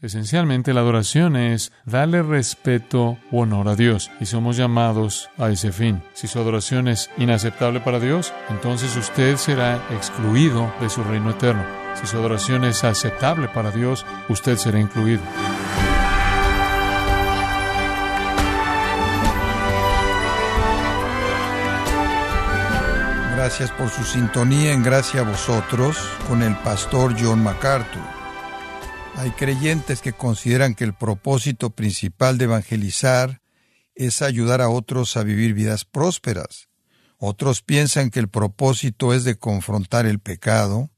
Esencialmente la adoración es darle respeto u honor a Dios y somos llamados a ese fin. Si su adoración es inaceptable para Dios, entonces usted será excluido de su reino eterno. Si su adoración es aceptable para Dios, usted será incluido. Gracias por su sintonía en Gracia a vosotros con el pastor John MacArthur. Hay creyentes que consideran que el propósito principal de evangelizar es ayudar a otros a vivir vidas prósperas. Otros piensan que el propósito es de confrontar el pecado.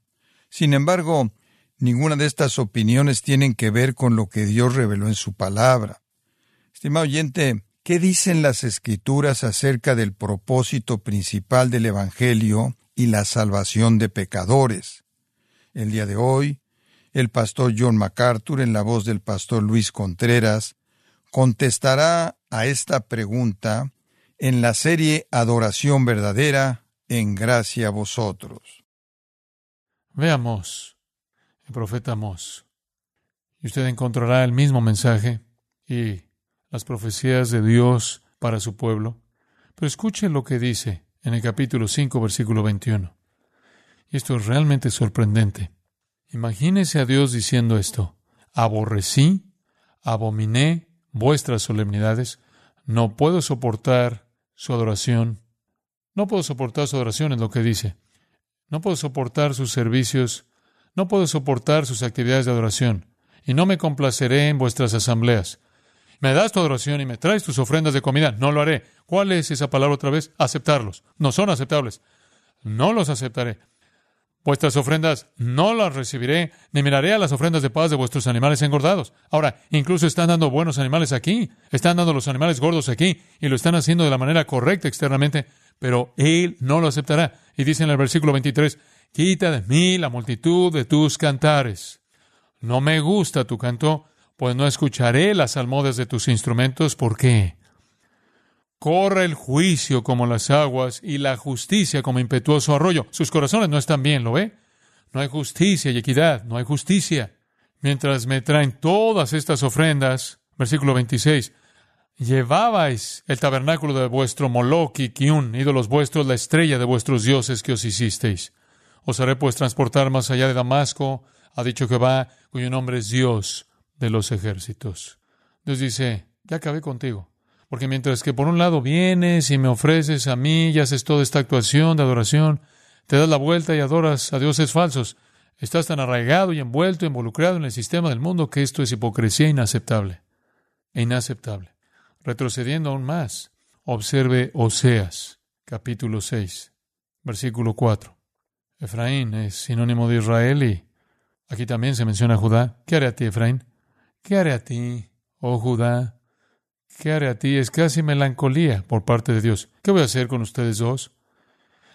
Sin embargo, ninguna de estas opiniones tienen que ver con lo que Dios reveló en su palabra. Estimado oyente, ¿qué dicen las escrituras acerca del propósito principal del Evangelio y la salvación de pecadores? El día de hoy el pastor John MacArthur, en la voz del pastor Luis Contreras, contestará a esta pregunta en la serie Adoración Verdadera en Gracia a Vosotros. Veamos el profeta Mos. Y usted encontrará el mismo mensaje y las profecías de Dios para su pueblo. Pero escuche lo que dice en el capítulo 5, versículo 21. Y esto es realmente sorprendente. Imagínese a Dios diciendo esto, aborrecí, abominé vuestras solemnidades, no puedo soportar su adoración, no puedo soportar su adoración es lo que dice, no puedo soportar sus servicios, no puedo soportar sus actividades de adoración, y no me complaceré en vuestras asambleas. Me das tu adoración y me traes tus ofrendas de comida, no lo haré. ¿Cuál es esa palabra otra vez? Aceptarlos. No son aceptables. No los aceptaré. Vuestras ofrendas no las recibiré, ni miraré a las ofrendas de paz de vuestros animales engordados. Ahora, incluso están dando buenos animales aquí, están dando los animales gordos aquí, y lo están haciendo de la manera correcta externamente, pero Él no lo aceptará. Y dice en el versículo 23, quita de mí la multitud de tus cantares. No me gusta tu canto, pues no escucharé las almodas de tus instrumentos. ¿Por qué? Corre el juicio como las aguas y la justicia como impetuoso arroyo. Sus corazones no están bien, ¿lo ve? No hay justicia y equidad, no hay justicia. Mientras me traen todas estas ofrendas, versículo 26, llevabais el tabernáculo de vuestro Moloch y Kiun, ídolos vuestros, la estrella de vuestros dioses que os hicisteis. Os haré pues transportar más allá de Damasco, ha dicho Jehová, cuyo nombre es Dios de los ejércitos. Dios dice, ya acabé contigo. Porque mientras que por un lado vienes y me ofreces a mí y haces toda esta actuación de adoración, te das la vuelta y adoras a dioses falsos, estás tan arraigado y envuelto, involucrado en el sistema del mundo que esto es hipocresía inaceptable. Inaceptable. Retrocediendo aún más, observe Oseas, capítulo 6, versículo 4. Efraín es sinónimo de Israel y aquí también se menciona Judá. ¿Qué haré a ti, Efraín? ¿Qué haré a ti, oh Judá? ¿Qué haré a ti? Es casi melancolía por parte de Dios. ¿Qué voy a hacer con ustedes dos?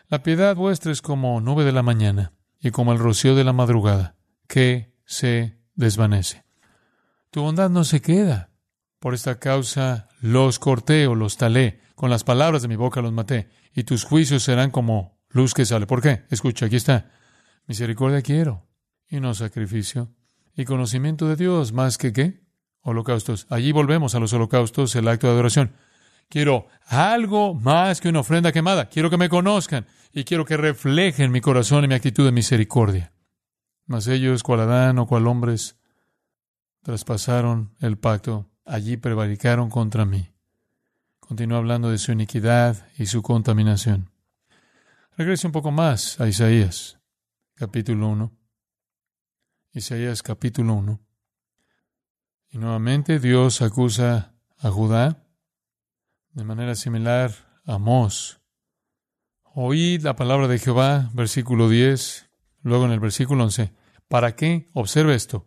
La piedad vuestra es como nube de la mañana y como el rocío de la madrugada, que se desvanece. Tu bondad no se queda. Por esta causa los corté o los talé, con las palabras de mi boca los maté, y tus juicios serán como luz que sale. ¿Por qué? Escucha, aquí está. Misericordia quiero, y no sacrificio, y conocimiento de Dios más que qué? Holocaustos. Allí volvemos a los holocaustos, el acto de adoración. Quiero algo más que una ofrenda quemada. Quiero que me conozcan y quiero que reflejen mi corazón y mi actitud de misericordia. Mas ellos, cual Adán o cual hombres, traspasaron el pacto. Allí prevaricaron contra mí. Continúa hablando de su iniquidad y su contaminación. Regrese un poco más a Isaías, capítulo 1. Isaías, capítulo 1. Y nuevamente Dios acusa a Judá de manera similar a Mos. Oíd la palabra de Jehová, versículo 10, luego en el versículo 11. ¿Para qué? Observe esto.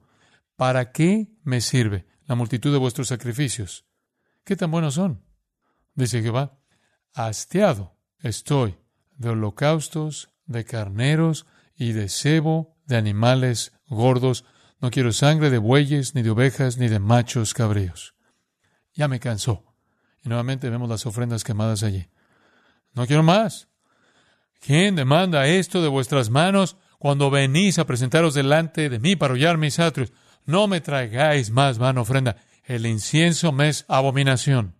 ¿Para qué me sirve la multitud de vuestros sacrificios? ¿Qué tan buenos son? Dice Jehová. Hastiado estoy de holocaustos, de carneros y de cebo de animales gordos no quiero sangre de bueyes, ni de ovejas, ni de machos cabríos. Ya me cansó. Y nuevamente vemos las ofrendas quemadas allí. No quiero más. ¿Quién demanda esto de vuestras manos cuando venís a presentaros delante de mí para hollar mis atrios? no me traigáis más vana ofrenda. El incienso me es abominación.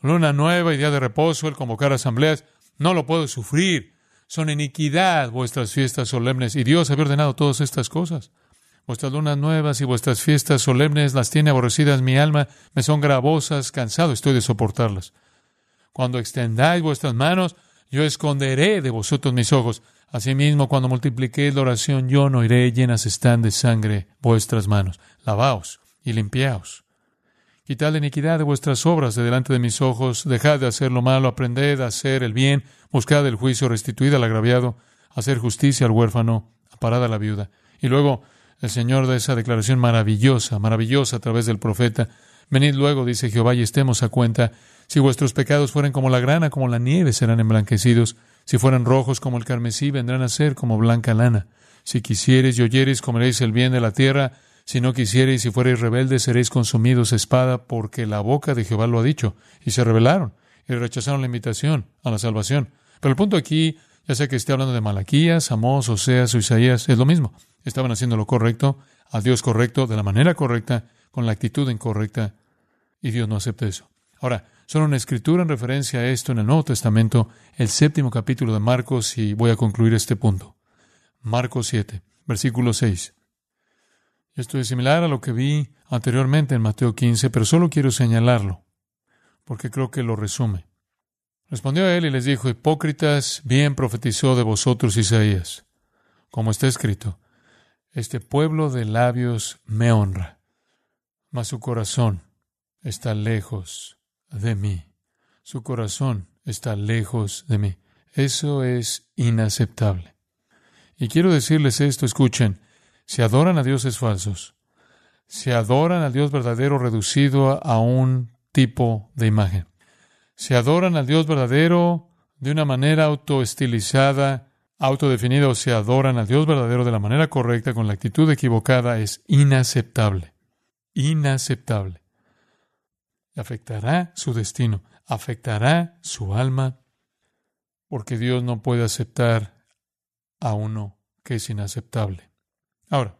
Luna nueva y día de reposo, el convocar asambleas, no lo puedo sufrir. Son iniquidad vuestras fiestas solemnes, y Dios había ordenado todas estas cosas. Vuestras lunas nuevas y vuestras fiestas solemnes las tiene aborrecidas mi alma, me son gravosas, cansado estoy de soportarlas. Cuando extendáis vuestras manos, yo esconderé de vosotros mis ojos. Asimismo, cuando multipliquéis la oración, yo no iré, llenas están de sangre vuestras manos. Lavaos y limpiaos. Quitad la iniquidad de vuestras obras de delante de mis ojos, dejad de hacer lo malo, aprended a hacer el bien, buscad el juicio, restituid al agraviado, hacer justicia al huérfano, aparad a la viuda. Y luego el Señor da esa declaración maravillosa, maravillosa a través del profeta. Venid luego, dice Jehová, y estemos a cuenta. Si vuestros pecados fueren como la grana, como la nieve, serán emblanquecidos. Si fueran rojos como el carmesí, vendrán a ser como blanca lana. Si quisiereis y oyereis, comeréis el bien de la tierra. Si no quisiereis y fuereis rebeldes, seréis consumidos espada, porque la boca de Jehová lo ha dicho. Y se rebelaron y rechazaron la invitación a la salvación. Pero el punto aquí, ya sea que esté hablando de Malaquías, Amós, Oseas o Isaías, es lo mismo. Estaban haciendo lo correcto, a Dios correcto, de la manera correcta, con la actitud incorrecta, y Dios no acepta eso. Ahora, solo una escritura en referencia a esto en el Nuevo Testamento, el séptimo capítulo de Marcos, y voy a concluir este punto. Marcos 7, versículo 6. Esto es similar a lo que vi anteriormente en Mateo 15, pero solo quiero señalarlo, porque creo que lo resume. Respondió a él y les dijo, Hipócritas, bien profetizó de vosotros Isaías, como está escrito, Este pueblo de labios me honra, mas su corazón está lejos de mí. Su corazón está lejos de mí. Eso es inaceptable. Y quiero decirles esto, escuchen, se adoran a dioses falsos. Se adoran al Dios verdadero reducido a un tipo de imagen. Se adoran al Dios verdadero de una manera autoestilizada, autodefinida, o se adoran al Dios verdadero de la manera correcta, con la actitud equivocada, es inaceptable. Inaceptable. Afectará su destino, afectará su alma, porque Dios no puede aceptar a uno que es inaceptable. Ahora,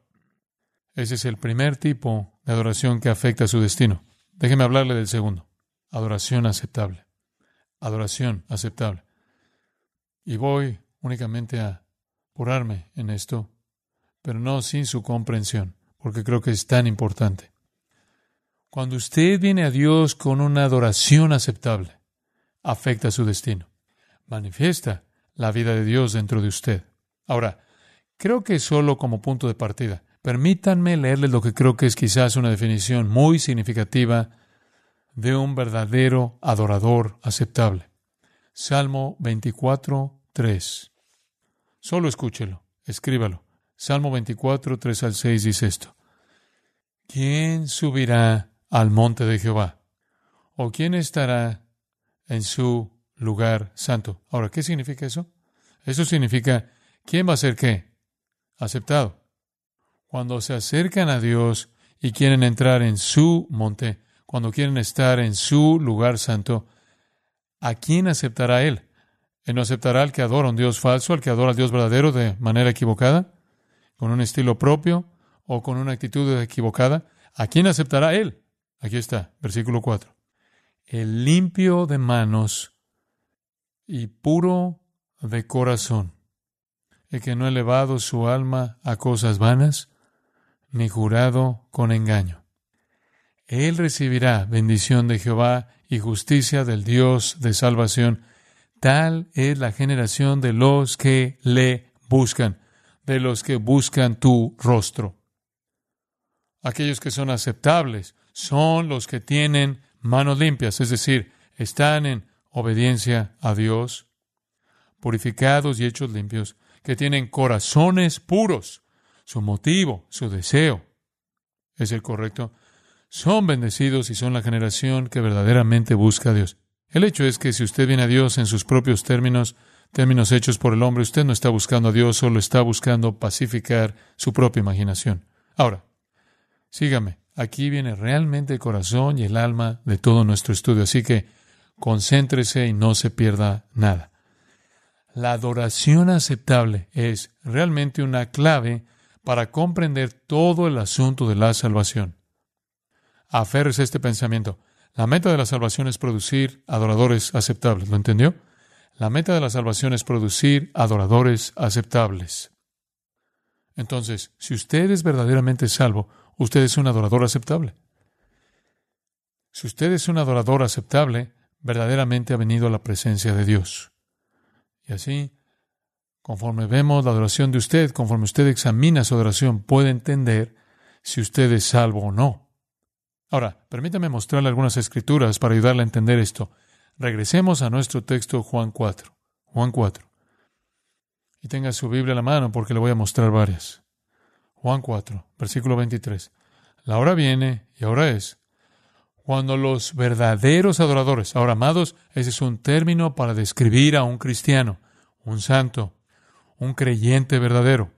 ese es el primer tipo de adoración que afecta su destino. Déjeme hablarle del segundo. Adoración aceptable. Adoración aceptable. Y voy únicamente a apurarme en esto, pero no sin su comprensión, porque creo que es tan importante. Cuando usted viene a Dios con una adoración aceptable, afecta su destino. Manifiesta la vida de Dios dentro de usted. Ahora, Creo que solo como punto de partida. Permítanme leerles lo que creo que es quizás una definición muy significativa de un verdadero adorador aceptable. Salmo 24, 3. Solo escúchelo, escríbalo. Salmo 24, 3 al 6 dice esto. ¿Quién subirá al monte de Jehová? ¿O quién estará en su lugar santo? Ahora, ¿qué significa eso? Eso significa, ¿quién va a ser qué? aceptado. Cuando se acercan a Dios y quieren entrar en su monte, cuando quieren estar en su lugar santo, ¿a quién aceptará Él? ¿Él no aceptará al que adora un Dios falso, al que adora al Dios verdadero de manera equivocada, con un estilo propio o con una actitud equivocada? ¿A quién aceptará Él? Aquí está, versículo 4. El limpio de manos y puro de corazón el que no ha elevado su alma a cosas vanas, ni jurado con engaño. Él recibirá bendición de Jehová y justicia del Dios de salvación. Tal es la generación de los que le buscan, de los que buscan tu rostro. Aquellos que son aceptables son los que tienen manos limpias, es decir, están en obediencia a Dios, purificados y hechos limpios, que tienen corazones puros. Su motivo, su deseo es el correcto. Son bendecidos y son la generación que verdaderamente busca a Dios. El hecho es que si usted viene a Dios en sus propios términos, términos hechos por el hombre, usted no está buscando a Dios, solo está buscando pacificar su propia imaginación. Ahora, sígame, aquí viene realmente el corazón y el alma de todo nuestro estudio, así que concéntrese y no se pierda nada. La adoración aceptable es realmente una clave para comprender todo el asunto de la salvación. Aférrese a este pensamiento. La meta de la salvación es producir adoradores aceptables. ¿Lo entendió? La meta de la salvación es producir adoradores aceptables. Entonces, si usted es verdaderamente salvo, usted es un adorador aceptable. Si usted es un adorador aceptable, verdaderamente ha venido a la presencia de Dios. Y así, conforme vemos la adoración de usted, conforme usted examina su adoración, puede entender si usted es salvo o no. Ahora, permítame mostrarle algunas escrituras para ayudarle a entender esto. Regresemos a nuestro texto Juan 4. Juan 4. Y tenga su Biblia a la mano porque le voy a mostrar varias. Juan 4, versículo 23. La hora viene y ahora es cuando los verdaderos adoradores, ahora amados, ese es un término para describir a un cristiano, un santo, un creyente verdadero.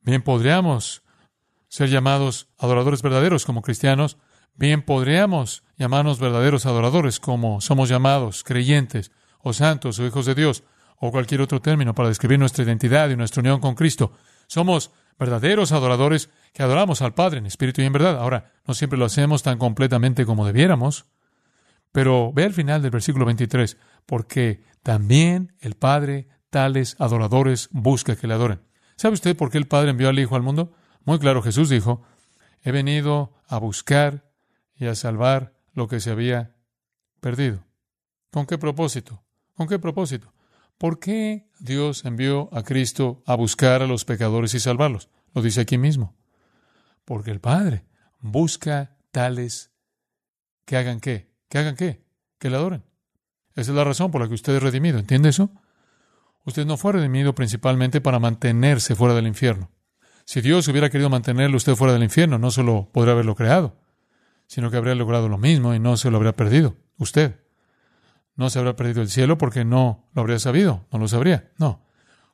Bien podríamos ser llamados adoradores verdaderos como cristianos, bien podríamos llamarnos verdaderos adoradores como somos llamados creyentes o santos o hijos de Dios o cualquier otro término para describir nuestra identidad y nuestra unión con Cristo. Somos verdaderos adoradores que adoramos al Padre en espíritu y en verdad. Ahora, no siempre lo hacemos tan completamente como debiéramos, pero ve al final del versículo 23, porque también el Padre tales adoradores busca que le adoren. ¿Sabe usted por qué el Padre envió al Hijo al mundo? Muy claro, Jesús dijo, he venido a buscar y a salvar lo que se había perdido. ¿Con qué propósito? ¿Con qué propósito? ¿Por qué Dios envió a Cristo a buscar a los pecadores y salvarlos? Lo dice aquí mismo. Porque el Padre busca tales que hagan qué, que hagan qué, que le adoren. Esa es la razón por la que usted es redimido. ¿Entiende eso? Usted no fue redimido principalmente para mantenerse fuera del infierno. Si Dios hubiera querido mantenerlo usted fuera del infierno, no solo podría haberlo creado, sino que habría logrado lo mismo y no se lo habría perdido usted. No se habría perdido el cielo porque no lo habría sabido, no lo sabría. No.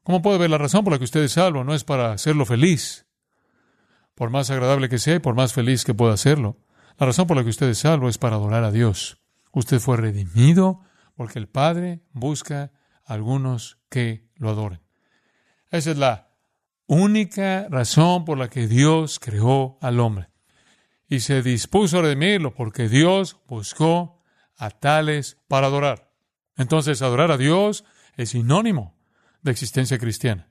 ¿Cómo puede ver la razón por la que usted es salvo? No es para hacerlo feliz, por más agradable que sea y por más feliz que pueda hacerlo. La razón por la que usted es salvo es para adorar a Dios. Usted fue redimido porque el Padre busca a algunos que lo adoren. Esa es la única razón por la que Dios creó al hombre. Y se dispuso a redimirlo porque Dios buscó a tales para adorar. Entonces, adorar a Dios es sinónimo de existencia cristiana,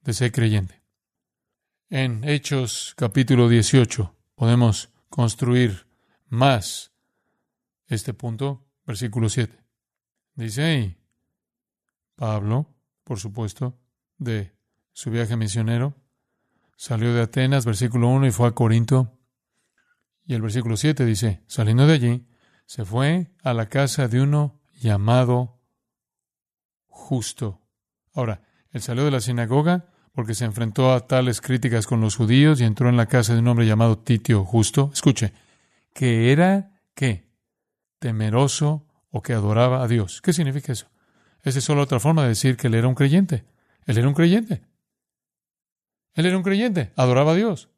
de ser creyente. En Hechos capítulo 18 podemos construir más este punto, versículo 7. Dice Pablo, por supuesto, de su viaje misionero, salió de Atenas, versículo 1, y fue a Corinto. Y el versículo 7 dice, saliendo de allí, se fue a la casa de uno llamado justo. Ahora, él salió de la sinagoga porque se enfrentó a tales críticas con los judíos y entró en la casa de un hombre llamado Titio Justo. Escuche, que era, ¿qué? Temeroso o que adoraba a Dios. ¿Qué significa eso? Esa es solo otra forma de decir que él era un creyente. Él era un creyente. Él era un creyente, adoraba a Dios.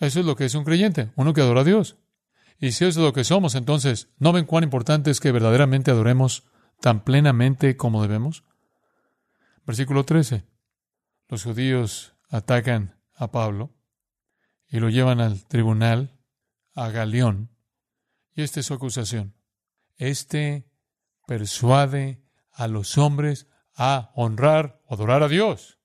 Eso es lo que es un creyente, uno que adora a Dios. Y si eso es lo que somos, entonces, ¿no ven cuán importante es que verdaderamente adoremos tan plenamente como debemos? Versículo 13. Los judíos atacan a Pablo y lo llevan al tribunal, a Galeón, y esta es su acusación. Este persuade a los hombres a honrar o adorar a Dios.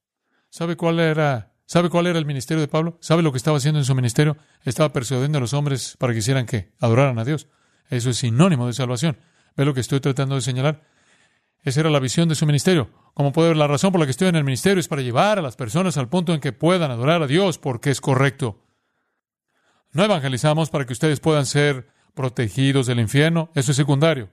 ¿Sabe cuál era ¿Sabe cuál era el ministerio de Pablo? ¿Sabe lo que estaba haciendo en su ministerio? Estaba persuadiendo a los hombres para que hicieran qué? Adoraran a Dios. Eso es sinónimo de salvación. ¿Ve lo que estoy tratando de señalar? Esa era la visión de su ministerio. Como puede ver, la razón por la que estoy en el ministerio es para llevar a las personas al punto en que puedan adorar a Dios porque es correcto. No evangelizamos para que ustedes puedan ser protegidos del infierno. Eso es secundario.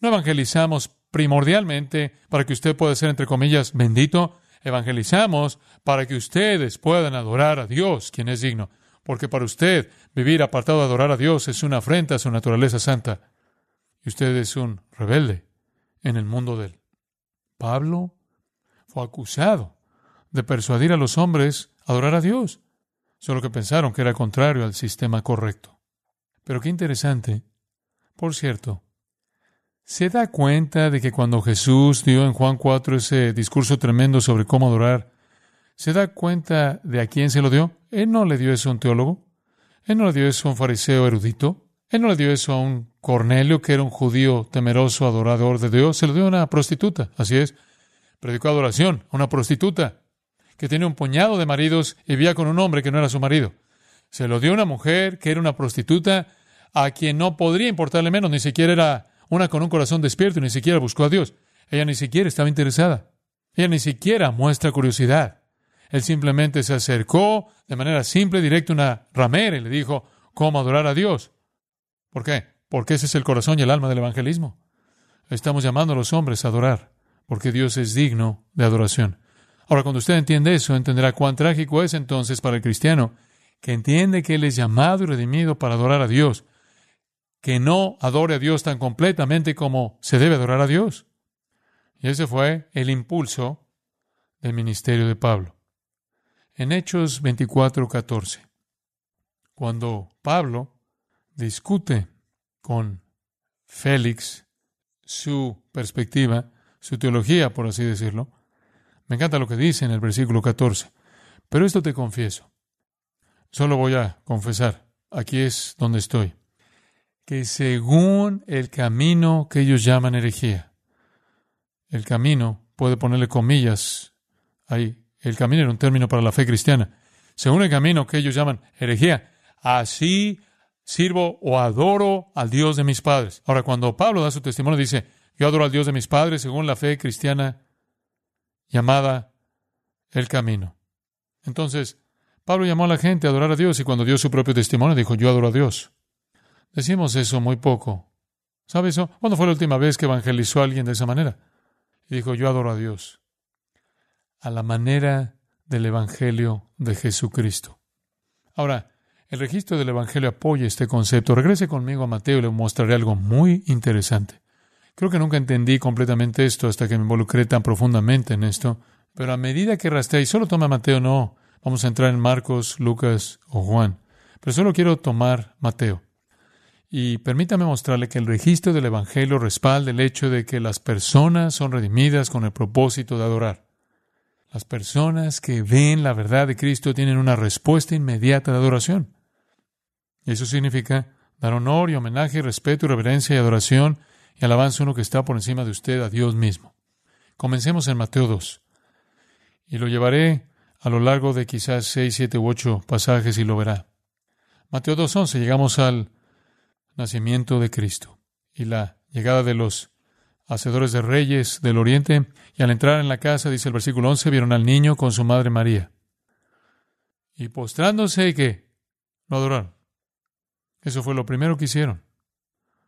No evangelizamos primordialmente para que usted pueda ser, entre comillas, bendito evangelizamos para que ustedes puedan adorar a Dios, quien es digno, porque para usted vivir apartado de adorar a Dios es una afrenta a su naturaleza santa, y usted es un rebelde en el mundo de él. Pablo fue acusado de persuadir a los hombres a adorar a Dios, solo que pensaron que era contrario al sistema correcto. Pero qué interesante. Por cierto, ¿Se da cuenta de que cuando Jesús dio en Juan 4 ese discurso tremendo sobre cómo adorar, ¿Se da cuenta de a quién se lo dio? Él no le dio eso a un teólogo. Él no le dio eso a un fariseo erudito. Él no le dio eso a un Cornelio, que era un judío temeroso, adorador de Dios. Se lo dio a una prostituta. Así es. Predicó adoración a una prostituta que tenía un puñado de maridos y vivía con un hombre que no era su marido. Se lo dio a una mujer que era una prostituta a quien no podría importarle menos, ni siquiera era una con un corazón despierto, ni siquiera buscó a Dios. Ella ni siquiera estaba interesada. Ella ni siquiera muestra curiosidad. Él simplemente se acercó de manera simple, directa una ramera y le dijo cómo adorar a Dios. ¿Por qué? Porque ese es el corazón y el alma del evangelismo. Estamos llamando a los hombres a adorar, porque Dios es digno de adoración. Ahora, cuando usted entiende eso, entenderá cuán trágico es entonces para el cristiano que entiende que Él es llamado y redimido para adorar a Dios, que no adore a Dios tan completamente como se debe adorar a Dios. Y ese fue el impulso del ministerio de Pablo. En Hechos 24, 14, cuando Pablo discute con Félix su perspectiva, su teología, por así decirlo, me encanta lo que dice en el versículo 14. Pero esto te confieso. Solo voy a confesar. Aquí es donde estoy que según el camino que ellos llaman herejía, el camino, puede ponerle comillas ahí, el camino era un término para la fe cristiana, según el camino que ellos llaman herejía, así sirvo o adoro al Dios de mis padres. Ahora, cuando Pablo da su testimonio, dice, yo adoro al Dios de mis padres según la fe cristiana llamada el camino. Entonces, Pablo llamó a la gente a adorar a Dios y cuando dio su propio testimonio dijo, yo adoro a Dios. Decimos eso muy poco. ¿Sabe eso? ¿Cuándo fue la última vez que evangelizó a alguien de esa manera? Y dijo, yo adoro a Dios. A la manera del Evangelio de Jesucristo. Ahora, el registro del Evangelio apoya este concepto. Regrese conmigo a Mateo y le mostraré algo muy interesante. Creo que nunca entendí completamente esto hasta que me involucré tan profundamente en esto. Pero a medida que rastreé, y solo toma Mateo, no. Vamos a entrar en Marcos, Lucas o Juan. Pero solo quiero tomar Mateo. Y permítame mostrarle que el registro del Evangelio respalda el hecho de que las personas son redimidas con el propósito de adorar. Las personas que ven la verdad de Cristo tienen una respuesta inmediata de adoración. Eso significa dar honor y homenaje, respeto y reverencia y adoración y alabanza a uno que está por encima de usted, a Dios mismo. Comencemos en Mateo 2. Y lo llevaré a lo largo de quizás seis, siete u ocho pasajes y lo verá. Mateo 2.11. Llegamos al nacimiento de Cristo y la llegada de los hacedores de reyes del oriente. Y al entrar en la casa, dice el versículo 11, vieron al niño con su madre María. Y postrándose, que lo adoraron. Eso fue lo primero que hicieron.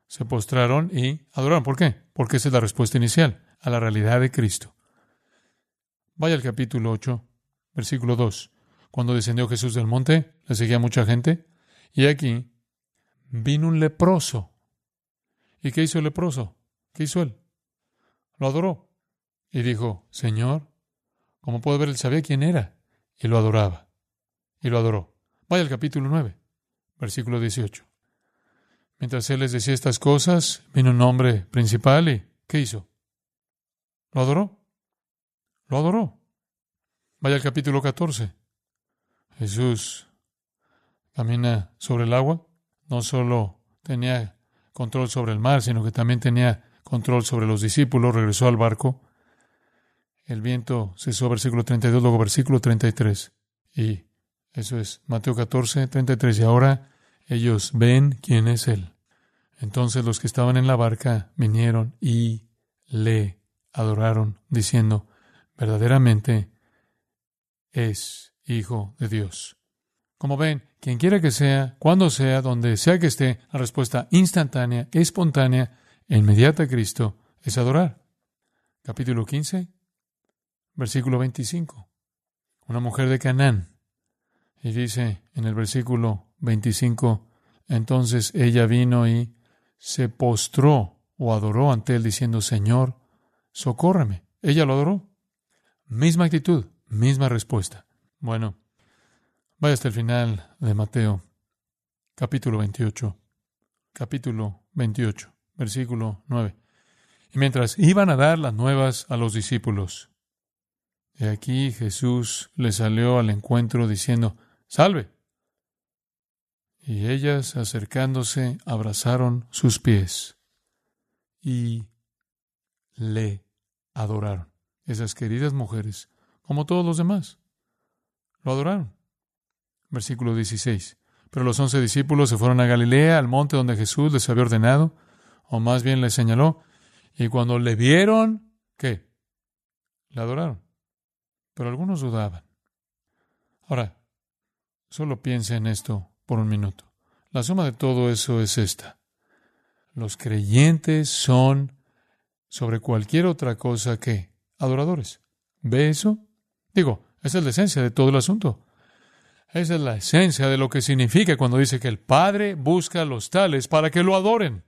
Se postraron y adoraron. ¿Por qué? Porque esa es la respuesta inicial a la realidad de Cristo. Vaya al capítulo 8, versículo 2. Cuando descendió Jesús del monte, le seguía mucha gente. Y aquí vino un leproso. ¿Y qué hizo el leproso? ¿Qué hizo él? Lo adoró. Y dijo, Señor, como puedo ver, él sabía quién era. Y lo adoraba. Y lo adoró. Vaya al capítulo 9, versículo 18. Mientras él les decía estas cosas, vino un hombre principal y ¿qué hizo? Lo adoró. Lo adoró. Vaya al capítulo 14. Jesús camina sobre el agua no solo tenía control sobre el mar, sino que también tenía control sobre los discípulos, regresó al barco. El viento cesó, versículo 32, luego versículo 33. Y eso es Mateo 14, 33. Y ahora ellos ven quién es Él. Entonces los que estaban en la barca vinieron y le adoraron, diciendo, verdaderamente es Hijo de Dios. Como ven, quien quiera que sea, cuando sea, donde sea que esté, la respuesta instantánea, espontánea e inmediata a Cristo es adorar. Capítulo 15, versículo 25. Una mujer de Canaán. Y dice en el versículo 25, entonces ella vino y se postró o adoró ante él diciendo, Señor, socórreme. Ella lo adoró. Misma actitud, misma respuesta. Bueno, Vaya hasta el final de Mateo, capítulo 28. Capítulo 28, versículo 9. Y mientras iban a dar las nuevas a los discípulos, Y aquí Jesús le salió al encuentro diciendo, Salve. Y ellas, acercándose, abrazaron sus pies y le adoraron. Esas queridas mujeres, como todos los demás, lo adoraron. Versículo 16. Pero los once discípulos se fueron a Galilea, al monte donde Jesús les había ordenado, o más bien les señaló, y cuando le vieron, ¿qué? Le adoraron. Pero algunos dudaban. Ahora, solo piense en esto por un minuto. La suma de todo eso es esta. Los creyentes son sobre cualquier otra cosa que adoradores. ¿Ve eso? Digo, esa es la esencia de todo el asunto. Esa es la esencia de lo que significa cuando dice que el Padre busca a los tales para que lo adoren.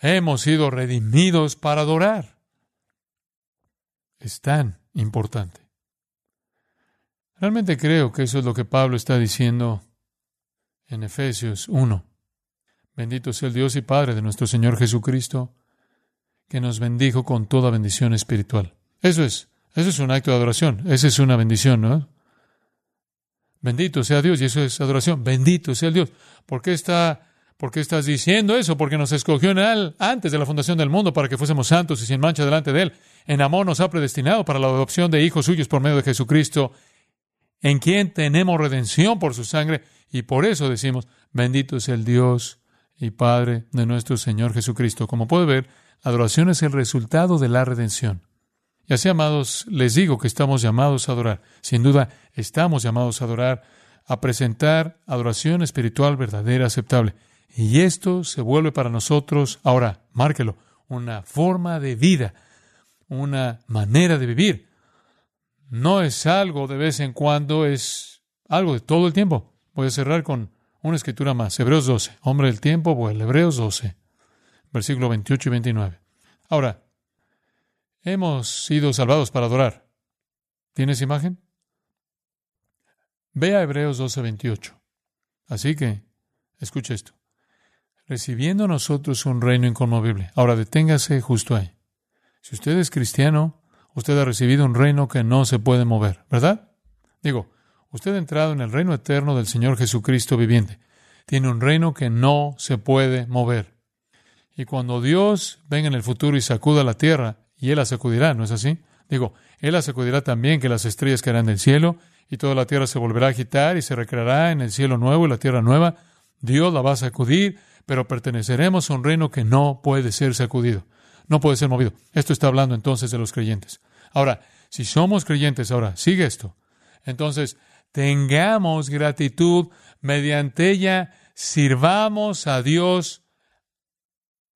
Hemos sido redimidos para adorar. Es tan importante. Realmente creo que eso es lo que Pablo está diciendo en Efesios 1. Bendito sea el Dios y Padre de nuestro Señor Jesucristo, que nos bendijo con toda bendición espiritual. Eso es, eso es un acto de adoración, esa es una bendición, ¿no? Bendito sea Dios, y eso es adoración. Bendito sea Dios. ¿Por qué, está, ¿Por qué estás diciendo eso? Porque nos escogió en él antes de la fundación del mundo para que fuésemos santos y sin mancha delante de Él. En amor nos ha predestinado para la adopción de hijos suyos por medio de Jesucristo, en quien tenemos redención por su sangre, y por eso decimos, bendito sea el Dios y Padre de nuestro Señor Jesucristo. Como puede ver, adoración es el resultado de la redención. Y así, amados, les digo que estamos llamados a adorar. Sin duda, estamos llamados a adorar, a presentar adoración espiritual verdadera, aceptable. Y esto se vuelve para nosotros, ahora, márquelo, una forma de vida, una manera de vivir. No es algo de vez en cuando, es algo de todo el tiempo. Voy a cerrar con una escritura más. Hebreos 12. Hombre del tiempo, pues Hebreos 12. Versículo 28 y 29. Ahora, Hemos sido salvados para adorar. ¿Tienes imagen? Ve a Hebreos 12:28. Así que, escucha esto. Recibiendo nosotros un reino inconmovible. Ahora deténgase justo ahí. Si usted es cristiano, usted ha recibido un reino que no se puede mover, ¿verdad? Digo, usted ha entrado en el reino eterno del Señor Jesucristo viviente. Tiene un reino que no se puede mover. Y cuando Dios venga en el futuro y sacuda la tierra, y Él la sacudirá, ¿no es así? Digo, Él la sacudirá también que las estrellas caerán del cielo y toda la tierra se volverá a agitar y se recreará en el cielo nuevo y la tierra nueva. Dios la va a sacudir, pero perteneceremos a un reino que no puede ser sacudido, no puede ser movido. Esto está hablando entonces de los creyentes. Ahora, si somos creyentes, ahora, sigue esto. Entonces, tengamos gratitud, mediante ella sirvamos a Dios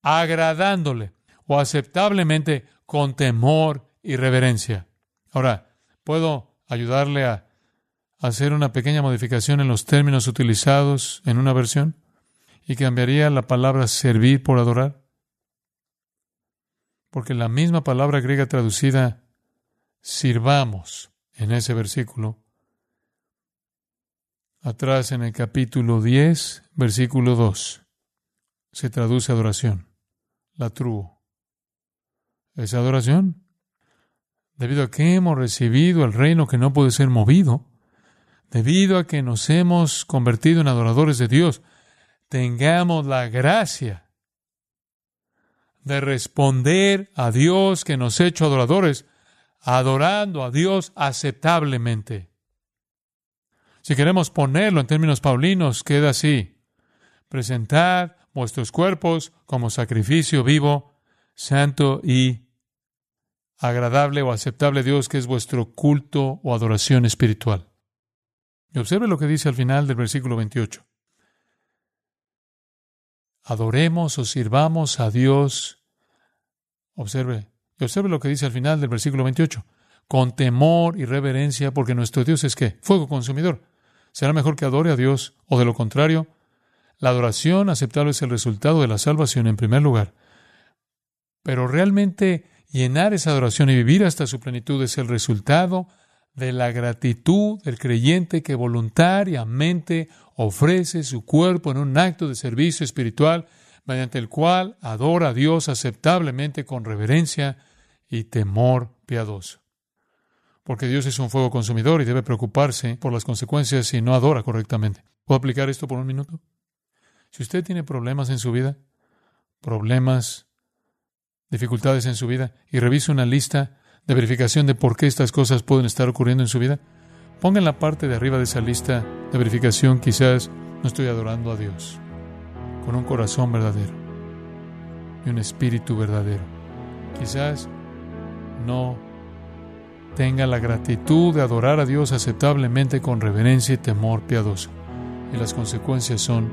agradándole o aceptablemente con temor y reverencia. Ahora, ¿puedo ayudarle a hacer una pequeña modificación en los términos utilizados en una versión? Y cambiaría la palabra servir por adorar. Porque la misma palabra griega traducida sirvamos en ese versículo, atrás en el capítulo 10, versículo 2, se traduce adoración, la truo es adoración. Debido a que hemos recibido el reino que no puede ser movido, debido a que nos hemos convertido en adoradores de Dios, tengamos la gracia de responder a Dios que nos ha hecho adoradores, adorando a Dios aceptablemente. Si queremos ponerlo en términos paulinos, queda así. Presentad vuestros cuerpos como sacrificio vivo, santo y agradable o aceptable Dios que es vuestro culto o adoración espiritual. Y observe lo que dice al final del versículo 28. Adoremos o sirvamos a Dios. Observe, y observe lo que dice al final del versículo 28. Con temor y reverencia, porque nuestro Dios es qué? Fuego consumidor. ¿Será mejor que adore a Dios? O de lo contrario, la adoración aceptable es el resultado de la salvación en primer lugar. Pero realmente Llenar esa adoración y vivir hasta su plenitud es el resultado de la gratitud del creyente que voluntariamente ofrece su cuerpo en un acto de servicio espiritual mediante el cual adora a Dios aceptablemente con reverencia y temor piadoso. porque Dios es un fuego consumidor y debe preocuparse por las consecuencias si no adora correctamente. ¿Puedo aplicar esto por un minuto? Si usted tiene problemas en su vida, problemas, dificultades en su vida, y revisa una lista de verificación de por qué estas cosas pueden estar ocurriendo en su vida, ponga en la parte de arriba de esa lista de verificación quizás no estoy adorando a Dios con un corazón verdadero y un espíritu verdadero. Quizás no tenga la gratitud de adorar a Dios aceptablemente con reverencia y temor piadoso. Y las consecuencias son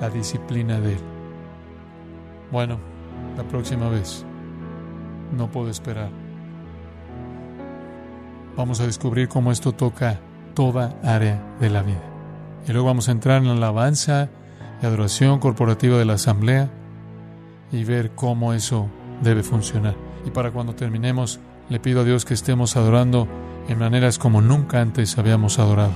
la disciplina de Él. Bueno, la próxima vez. No puedo esperar. Vamos a descubrir cómo esto toca toda área de la vida. Y luego vamos a entrar en la alabanza y adoración corporativa de la asamblea y ver cómo eso debe funcionar. Y para cuando terminemos, le pido a Dios que estemos adorando en maneras como nunca antes habíamos adorado.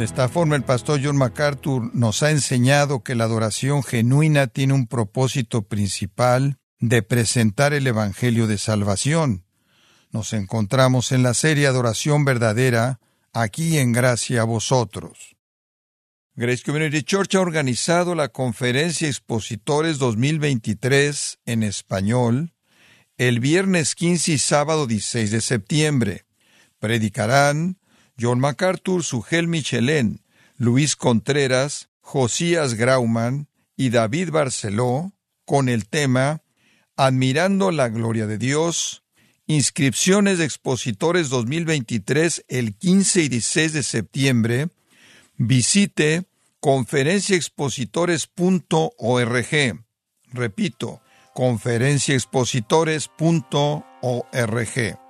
De esta forma, el pastor John MacArthur nos ha enseñado que la adoración genuina tiene un propósito principal de presentar el Evangelio de Salvación. Nos encontramos en la serie Adoración Verdadera, aquí en Gracia a vosotros. Grace Community Church ha organizado la Conferencia Expositores 2023 en español el viernes 15 y sábado 16 de septiembre. Predicarán John MacArthur, Sugel Michelén, Luis Contreras, Josías Grauman y David Barceló con el tema Admirando la Gloria de Dios, inscripciones de expositores 2023 el 15 y 16 de septiembre, visite conferenciaexpositores.org. Repito, conferenciaexpositores.org.